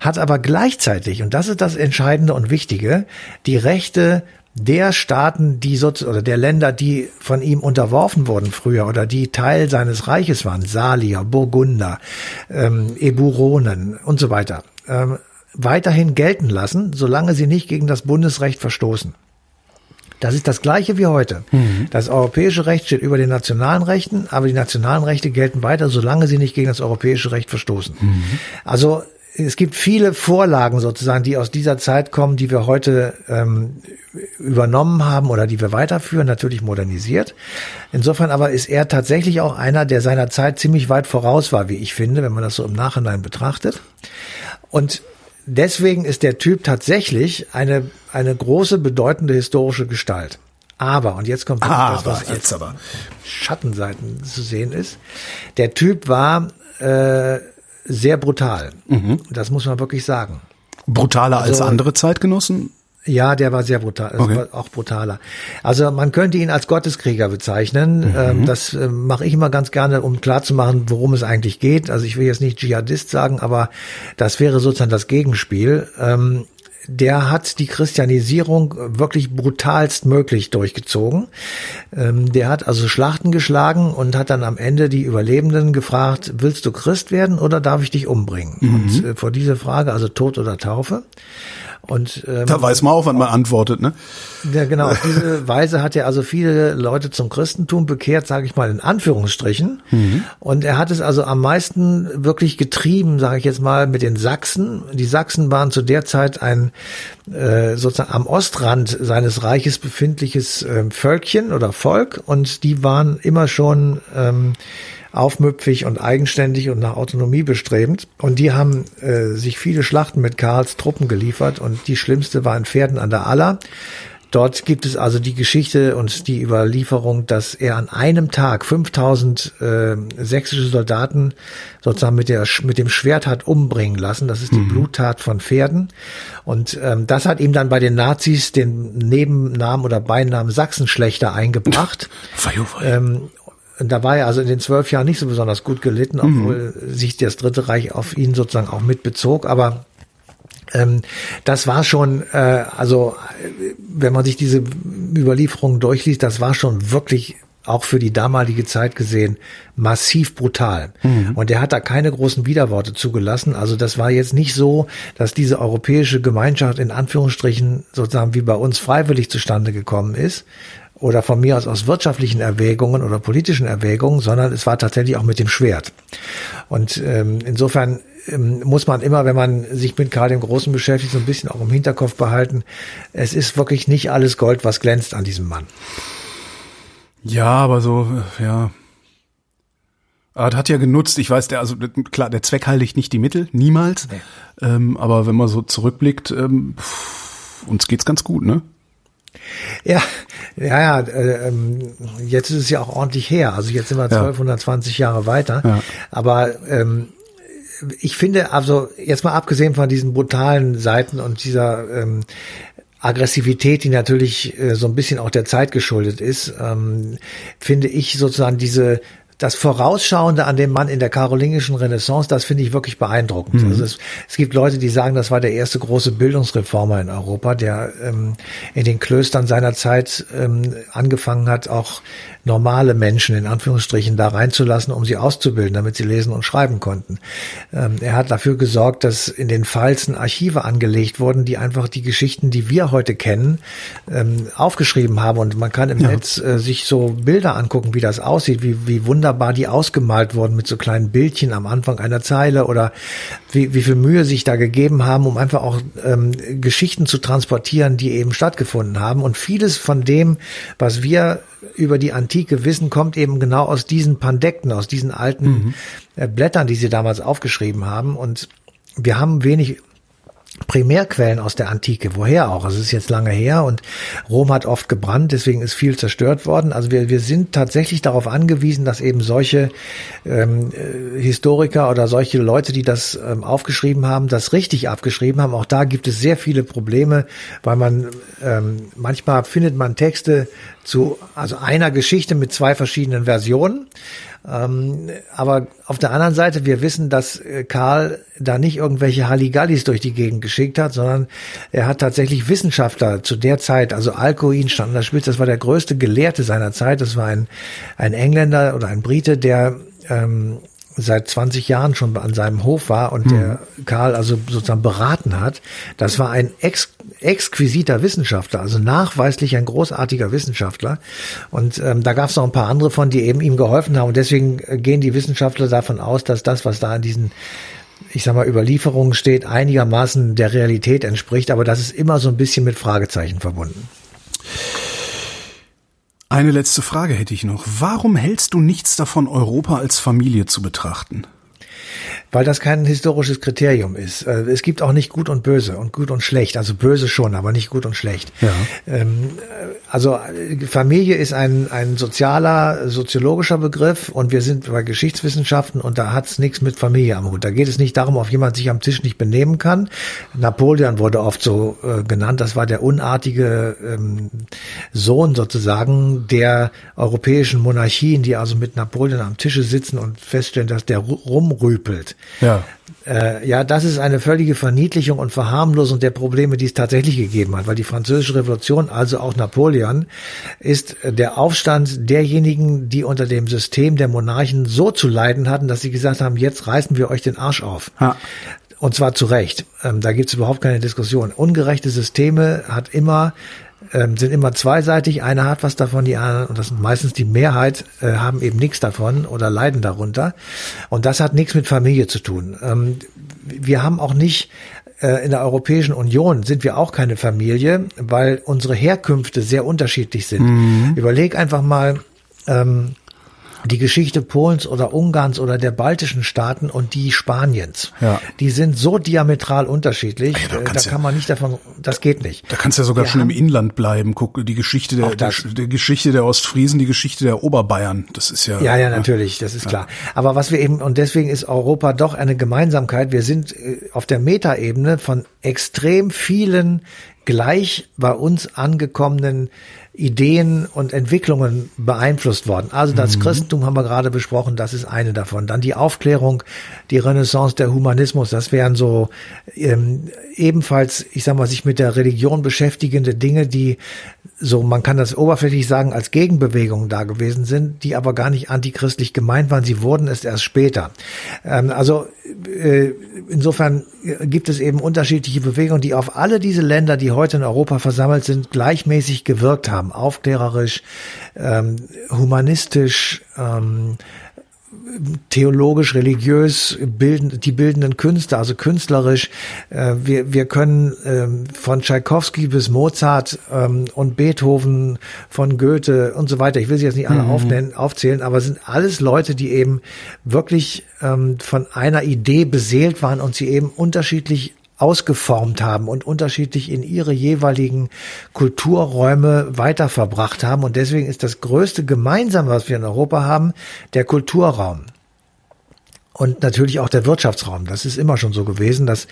hat aber gleichzeitig, und das ist das Entscheidende und Wichtige, die Rechte der Staaten, die so, oder der Länder, die von ihm unterworfen wurden früher oder die Teil seines Reiches waren, Salier, Burgunder, ähm, Eburonen und so weiter, ähm, weiterhin gelten lassen, solange sie nicht gegen das Bundesrecht verstoßen. Das ist das gleiche wie heute. Mhm. Das europäische Recht steht über den nationalen Rechten, aber die nationalen Rechte gelten weiter, solange sie nicht gegen das europäische Recht verstoßen. Mhm. Also es gibt viele Vorlagen sozusagen, die aus dieser Zeit kommen, die wir heute ähm, übernommen haben oder die wir weiterführen, natürlich modernisiert. Insofern aber ist er tatsächlich auch einer, der seiner Zeit ziemlich weit voraus war, wie ich finde, wenn man das so im Nachhinein betrachtet. Und deswegen ist der Typ tatsächlich eine, eine große, bedeutende historische Gestalt. Aber, und jetzt kommt ah, das, was jetzt aber Schattenseiten zu sehen ist, der Typ war äh, sehr brutal. Mhm. Das muss man wirklich sagen. Brutaler also, als andere Zeitgenossen? Ja, der war sehr brutal, okay. war auch brutaler. Also man könnte ihn als Gotteskrieger bezeichnen. Mhm. Ähm, das äh, mache ich immer ganz gerne, um klarzumachen, worum es eigentlich geht. Also ich will jetzt nicht Dschihadist sagen, aber das wäre sozusagen das Gegenspiel. Ähm, der hat die Christianisierung wirklich brutalst möglich durchgezogen. Ähm, der hat also Schlachten geschlagen und hat dann am Ende die Überlebenden gefragt, willst du Christ werden oder darf ich dich umbringen? Mhm. Und äh, vor dieser Frage, also Tod oder Taufe. Und, ähm, da weiß man auch, wann man antwortet, ne? Ja, genau. Auf diese Weise hat er also viele Leute zum Christentum bekehrt, sage ich mal in Anführungsstrichen. Mhm. Und er hat es also am meisten wirklich getrieben, sage ich jetzt mal, mit den Sachsen. Die Sachsen waren zu der Zeit ein äh, sozusagen am Ostrand seines Reiches befindliches äh, Völkchen oder Volk und die waren immer schon ähm, aufmüpfig und eigenständig und nach Autonomie bestrebend. Und die haben äh, sich viele Schlachten mit Karls Truppen geliefert und die schlimmste war in Pferden an der Aller. Dort gibt es also die Geschichte und die Überlieferung, dass er an einem Tag 5000 äh, sächsische Soldaten sozusagen mit, der, mit dem Schwert hat umbringen lassen. Das ist die mhm. Bluttat von Pferden. Und ähm, das hat ihm dann bei den Nazis den Nebennamen oder Beinamen Sachsenschlechter eingebracht. ähm, da war er also in den zwölf Jahren nicht so besonders gut gelitten, mhm. obwohl mhm. sich das Dritte Reich auf ihn sozusagen auch mitbezog. Aber ähm, das war schon, äh, also wenn man sich diese Überlieferungen durchliest, das war schon wirklich auch für die damalige Zeit gesehen massiv brutal. Mhm. Und er hat da keine großen Widerworte zugelassen. Also das war jetzt nicht so, dass diese europäische Gemeinschaft in Anführungsstrichen sozusagen wie bei uns freiwillig zustande gekommen ist, oder von mir aus aus wirtschaftlichen Erwägungen oder politischen Erwägungen, sondern es war tatsächlich auch mit dem Schwert. Und ähm, insofern ähm, muss man immer, wenn man sich mit Karl dem Großen beschäftigt, so ein bisschen auch im Hinterkopf behalten, es ist wirklich nicht alles Gold, was glänzt an diesem Mann. Ja, aber so, ja. Aber das hat ja genutzt, ich weiß, der, also klar, der Zweck heiligt nicht die Mittel, niemals. Nee. Ähm, aber wenn man so zurückblickt, ähm, pff, uns geht's ganz gut, ne? Ja, ja, ja, äh, ähm, jetzt ist es ja auch ordentlich her. Also jetzt sind wir 1220 ja. Jahre weiter. Ja. Aber ähm, ich finde, also jetzt mal abgesehen von diesen brutalen Seiten und dieser ähm, Aggressivität, die natürlich äh, so ein bisschen auch der Zeit geschuldet ist, ähm, finde ich sozusagen diese das Vorausschauende an dem Mann in der karolingischen Renaissance, das finde ich wirklich beeindruckend. Mhm. Also es, es, gibt Leute, die sagen, das war der erste große Bildungsreformer in Europa, der ähm, in den Klöstern seiner Zeit ähm, angefangen hat, auch normale Menschen in Anführungsstrichen da reinzulassen, um sie auszubilden, damit sie lesen und schreiben konnten. Ähm, er hat dafür gesorgt, dass in den Pfalzen Archive angelegt wurden, die einfach die Geschichten, die wir heute kennen, ähm, aufgeschrieben haben. Und man kann im ja. Netz äh, sich so Bilder angucken, wie das aussieht, wie, wie wunderbar die ausgemalt wurden mit so kleinen Bildchen am Anfang einer Zeile oder wie, wie viel Mühe sich da gegeben haben, um einfach auch ähm, Geschichten zu transportieren, die eben stattgefunden haben. Und vieles von dem, was wir über die Antike wissen, kommt eben genau aus diesen Pandekten, aus diesen alten mhm. Äh, Blättern, die sie damals aufgeschrieben haben. Und wir haben wenig Primärquellen aus der Antike. Woher auch? Es ist jetzt lange her und Rom hat oft gebrannt, deswegen ist viel zerstört worden. Also wir, wir sind tatsächlich darauf angewiesen, dass eben solche ähm, äh, Historiker oder solche Leute, die das ähm, aufgeschrieben haben, das richtig abgeschrieben haben. Auch da gibt es sehr viele Probleme, weil man ähm, manchmal findet man Texte zu also einer Geschichte mit zwei verschiedenen Versionen. Ähm, aber auf der anderen Seite, wir wissen, dass äh, Karl da nicht irgendwelche Halligallis durch die Gegend geschickt hat, sondern er hat tatsächlich Wissenschaftler zu der Zeit, also Alcuin stand an der Spitze, das war der größte Gelehrte seiner Zeit, das war ein, ein Engländer oder ein Brite, der ähm, seit 20 Jahren schon an seinem Hof war und mhm. der Karl also sozusagen beraten hat. Das war ein ex exquisiter Wissenschaftler, also nachweislich ein großartiger Wissenschaftler. Und ähm, da gab es noch ein paar andere von, die eben ihm geholfen haben. Und deswegen gehen die Wissenschaftler davon aus, dass das, was da in diesen ich sag mal, Überlieferungen steht, einigermaßen der Realität entspricht, aber das ist immer so ein bisschen mit Fragezeichen verbunden. Eine letzte Frage hätte ich noch. Warum hältst du nichts davon, Europa als Familie zu betrachten? Weil das kein historisches Kriterium ist. Äh, es gibt auch nicht gut und böse und gut und schlecht. Also böse schon, aber nicht gut und schlecht. Ja. Ähm, also Familie ist ein, ein sozialer, soziologischer Begriff und wir sind bei Geschichtswissenschaften und da hat es nichts mit Familie am Hut. Da geht es nicht darum, ob jemand sich am Tisch nicht benehmen kann. Napoleon wurde oft so äh, genannt. Das war der unartige ähm, Sohn sozusagen der europäischen Monarchien, die also mit Napoleon am Tische sitzen und feststellen, dass der rumrüpelt. Ja. Äh, ja, das ist eine völlige Verniedlichung und Verharmlosung der Probleme, die es tatsächlich gegeben hat, weil die französische Revolution, also auch Napoleon, ist der Aufstand derjenigen, die unter dem System der Monarchen so zu leiden hatten, dass sie gesagt haben, jetzt reißen wir euch den Arsch auf. Ja. Und zwar zu Recht. Ähm, da gibt es überhaupt keine Diskussion. Ungerechte Systeme hat immer ähm, sind immer zweiseitig. Einer hat was davon, die anderen, und das sind meistens die Mehrheit, äh, haben eben nichts davon oder leiden darunter. Und das hat nichts mit Familie zu tun. Ähm, wir haben auch nicht äh, in der Europäischen Union sind wir auch keine Familie, weil unsere Herkünfte sehr unterschiedlich sind. Mhm. Überleg einfach mal, ähm, die Geschichte Polens oder Ungarns oder der baltischen Staaten und die Spaniens. Ja. Die sind so diametral unterschiedlich, ja, da, da, kann man nicht davon, das geht nicht. Da kannst du ja sogar Wir schon im Inland bleiben. Guck, die Geschichte der, der, der, Geschichte der Ostfriesen, die Geschichte der Oberbayern, das ist ja. Ja, ja, natürlich, das ist klar. Aber was wir eben, und deswegen ist Europa doch eine Gemeinsamkeit. Wir sind äh, auf der Metaebene von extrem vielen gleich bei uns angekommenen Ideen und Entwicklungen beeinflusst worden. Also das mhm. Christentum haben wir gerade besprochen, das ist eine davon. Dann die Aufklärung, die Renaissance, der Humanismus, das wären so ähm, ebenfalls, ich sag mal, sich mit der Religion beschäftigende Dinge, die so, man kann das oberflächlich sagen, als Gegenbewegung da gewesen sind, die aber gar nicht antichristlich gemeint waren. Sie wurden es erst später. Ähm, also äh, insofern gibt es eben unterschiedliche Bewegungen, die auf alle diese Länder, die heute in Europa versammelt sind, gleichmäßig gewirkt haben haben, aufklärerisch, ähm, humanistisch, ähm, theologisch, religiös, bilden, die bildenden Künste, also künstlerisch. Äh, wir, wir können ähm, von Tschaikowski bis Mozart ähm, und Beethoven, von Goethe und so weiter, ich will sie jetzt nicht alle mhm. aufnennen, aufzählen, aber sind alles Leute, die eben wirklich ähm, von einer Idee beseelt waren und sie eben unterschiedlich ausgeformt haben und unterschiedlich in ihre jeweiligen Kulturräume weiterverbracht haben. Und deswegen ist das größte Gemeinsame, was wir in Europa haben, der Kulturraum. Und natürlich auch der Wirtschaftsraum. Das ist immer schon so gewesen, dass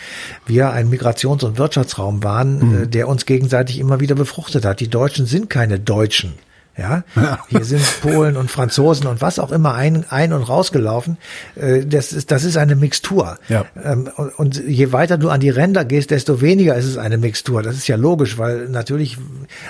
wir ein Migrations- und Wirtschaftsraum waren, mhm. Äh, der uns gegenseitig immer wieder befruchtet hat. Die Deutschen sind keine Deutschen. Ja, hier sind Polen und Franzosen und was auch immer ein, ein und rausgelaufen. Äh, das ist, das ist eine Mixtur. Ja. Ähm, und je weiter du an die Ränder gehst, desto weniger ist es eine Mixtur. Das ist ja logisch, weil natürlich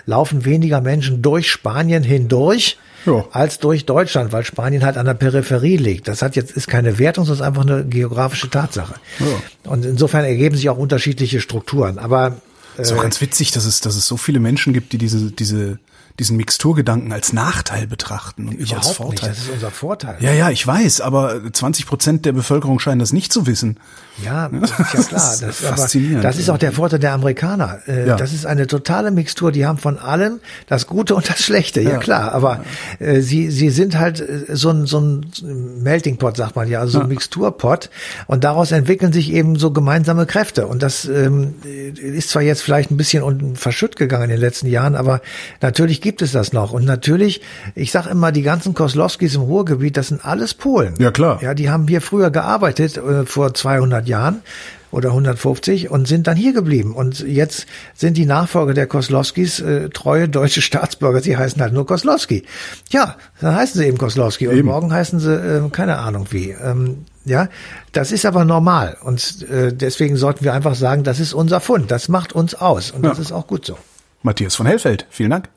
laufen weniger Menschen durch Spanien hindurch. Ja. als durch Deutschland, weil Spanien halt an der Peripherie liegt. Das hat jetzt ist keine Wertung, sondern einfach eine geografische Tatsache. Ja. Und insofern ergeben sich auch unterschiedliche Strukturen. Aber äh, ist auch ganz witzig, dass es, dass es so viele Menschen gibt, die diese, diese diesen Mixturgedanken als Nachteil betrachten und nicht als Vorteil. Nicht, das ist unser Vorteil. Ja, ja, ich weiß, aber 20 Prozent der Bevölkerung scheinen das nicht zu wissen. Ja, das ist ja klar. Das, ist faszinierend. das ist auch der Vorteil der Amerikaner. Äh, ja. Das ist eine totale Mixtur. Die haben von allem das Gute und das Schlechte. Ja, ja klar. Aber äh, sie, sie sind halt äh, so ein, so ein Melting Pot, sagt man ja, also so ein Mixturpot. Und daraus entwickeln sich eben so gemeinsame Kräfte. Und das ähm, ist zwar jetzt vielleicht ein bisschen verschütt gegangen in den letzten Jahren, aber natürlich gibt es das noch. Und natürlich, ich sage immer, die ganzen Koslowskis im Ruhrgebiet, das sind alles Polen. Ja, klar. Ja, die haben hier früher gearbeitet, äh, vor 200 Jahren oder 150 und sind dann hier geblieben. Und jetzt sind die Nachfolger der Koslowskis äh, treue deutsche Staatsbürger. Sie heißen halt nur Koslowski. Ja, dann heißen sie eben Koslowski und eben. morgen heißen sie äh, keine Ahnung wie. Ähm, ja, das ist aber normal und äh, deswegen sollten wir einfach sagen, das ist unser Fund. Das macht uns aus und ja. das ist auch gut so. Matthias von Hellfeld, vielen Dank.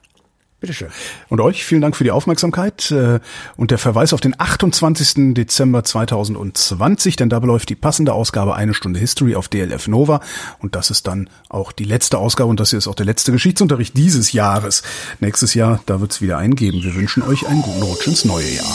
Bitteschön. Und euch vielen Dank für die Aufmerksamkeit äh, und der Verweis auf den 28. Dezember 2020, denn da beläuft die passende Ausgabe Eine Stunde History auf DLF Nova und das ist dann auch die letzte Ausgabe und das hier ist auch der letzte Geschichtsunterricht dieses Jahres. Nächstes Jahr, da wird es wieder eingeben. Wir wünschen euch einen guten Rutsch ins neue Jahr.